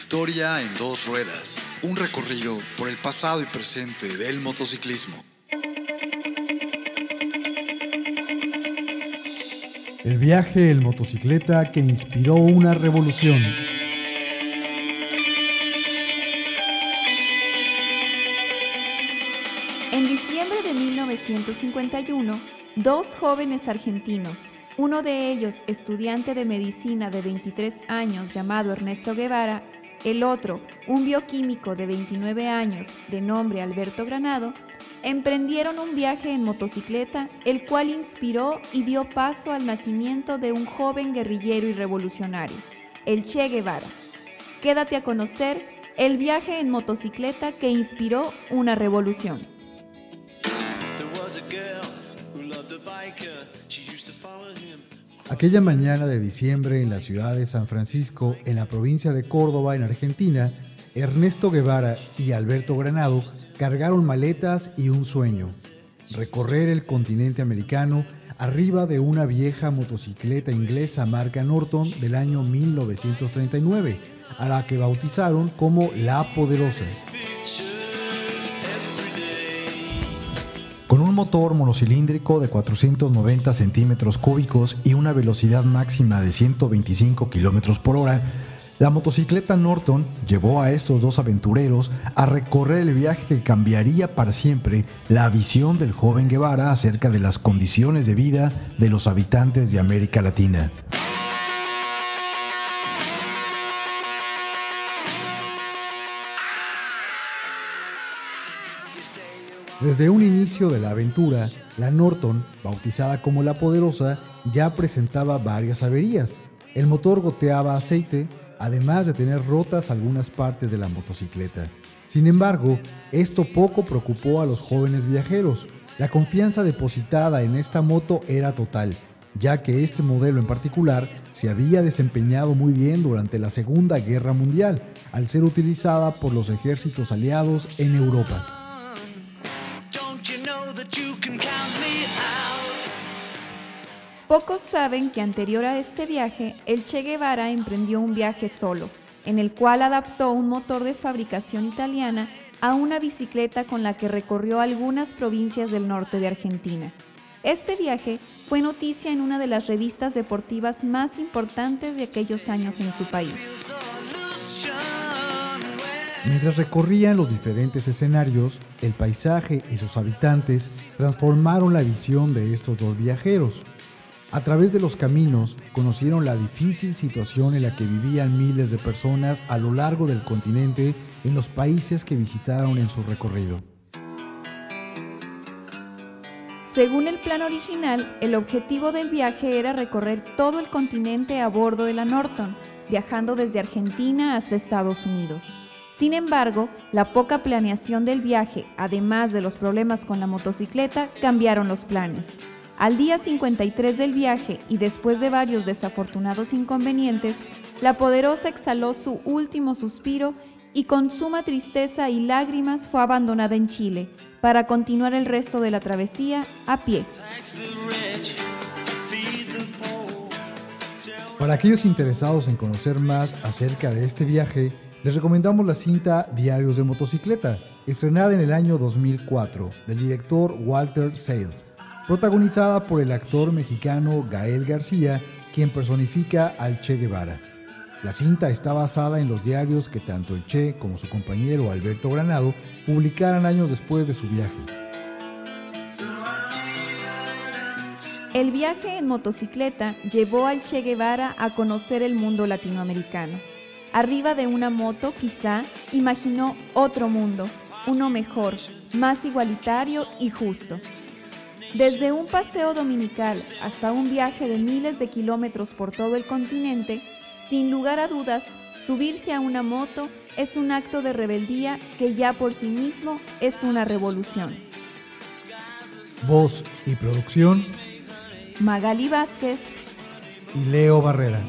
Historia en dos ruedas. Un recorrido por el pasado y presente del motociclismo. El viaje en motocicleta que inspiró una revolución. En diciembre de 1951, dos jóvenes argentinos, uno de ellos estudiante de medicina de 23 años llamado Ernesto Guevara, el otro, un bioquímico de 29 años de nombre Alberto Granado, emprendieron un viaje en motocicleta, el cual inspiró y dio paso al nacimiento de un joven guerrillero y revolucionario, el Che Guevara. Quédate a conocer el viaje en motocicleta que inspiró una revolución. Aquella mañana de diciembre en la ciudad de San Francisco, en la provincia de Córdoba, en Argentina, Ernesto Guevara y Alberto Granado cargaron maletas y un sueño, recorrer el continente americano arriba de una vieja motocicleta inglesa marca Norton del año 1939, a la que bautizaron como La Poderosa. Con un motor monocilíndrico de 490 centímetros cúbicos y una velocidad máxima de 125 kilómetros por hora, la motocicleta Norton llevó a estos dos aventureros a recorrer el viaje que cambiaría para siempre la visión del joven Guevara acerca de las condiciones de vida de los habitantes de América Latina. Desde un inicio de la aventura, la Norton, bautizada como la Poderosa, ya presentaba varias averías. El motor goteaba aceite, además de tener rotas algunas partes de la motocicleta. Sin embargo, esto poco preocupó a los jóvenes viajeros. La confianza depositada en esta moto era total, ya que este modelo en particular se había desempeñado muy bien durante la Segunda Guerra Mundial, al ser utilizada por los ejércitos aliados en Europa. Pocos saben que anterior a este viaje, el Che Guevara emprendió un viaje solo, en el cual adaptó un motor de fabricación italiana a una bicicleta con la que recorrió algunas provincias del norte de Argentina. Este viaje fue noticia en una de las revistas deportivas más importantes de aquellos años en su país. Mientras recorrían los diferentes escenarios, el paisaje y sus habitantes transformaron la visión de estos dos viajeros. A través de los caminos conocieron la difícil situación en la que vivían miles de personas a lo largo del continente en los países que visitaron en su recorrido. Según el plan original, el objetivo del viaje era recorrer todo el continente a bordo de la Norton, viajando desde Argentina hasta Estados Unidos. Sin embargo, la poca planeación del viaje, además de los problemas con la motocicleta, cambiaron los planes. Al día 53 del viaje y después de varios desafortunados inconvenientes, la poderosa exhaló su último suspiro y con suma tristeza y lágrimas fue abandonada en Chile para continuar el resto de la travesía a pie. Para aquellos interesados en conocer más acerca de este viaje, les recomendamos la cinta Diarios de Motocicleta, estrenada en el año 2004, del director Walter Sales protagonizada por el actor mexicano Gael García, quien personifica al Che Guevara. La cinta está basada en los diarios que tanto el Che como su compañero Alberto Granado publicaran años después de su viaje. El viaje en motocicleta llevó al Che Guevara a conocer el mundo latinoamericano. Arriba de una moto, quizá, imaginó otro mundo, uno mejor, más igualitario y justo. Desde un paseo dominical hasta un viaje de miles de kilómetros por todo el continente, sin lugar a dudas, subirse a una moto es un acto de rebeldía que ya por sí mismo es una revolución. Voz y producción. Magali Vázquez y Leo Barrera.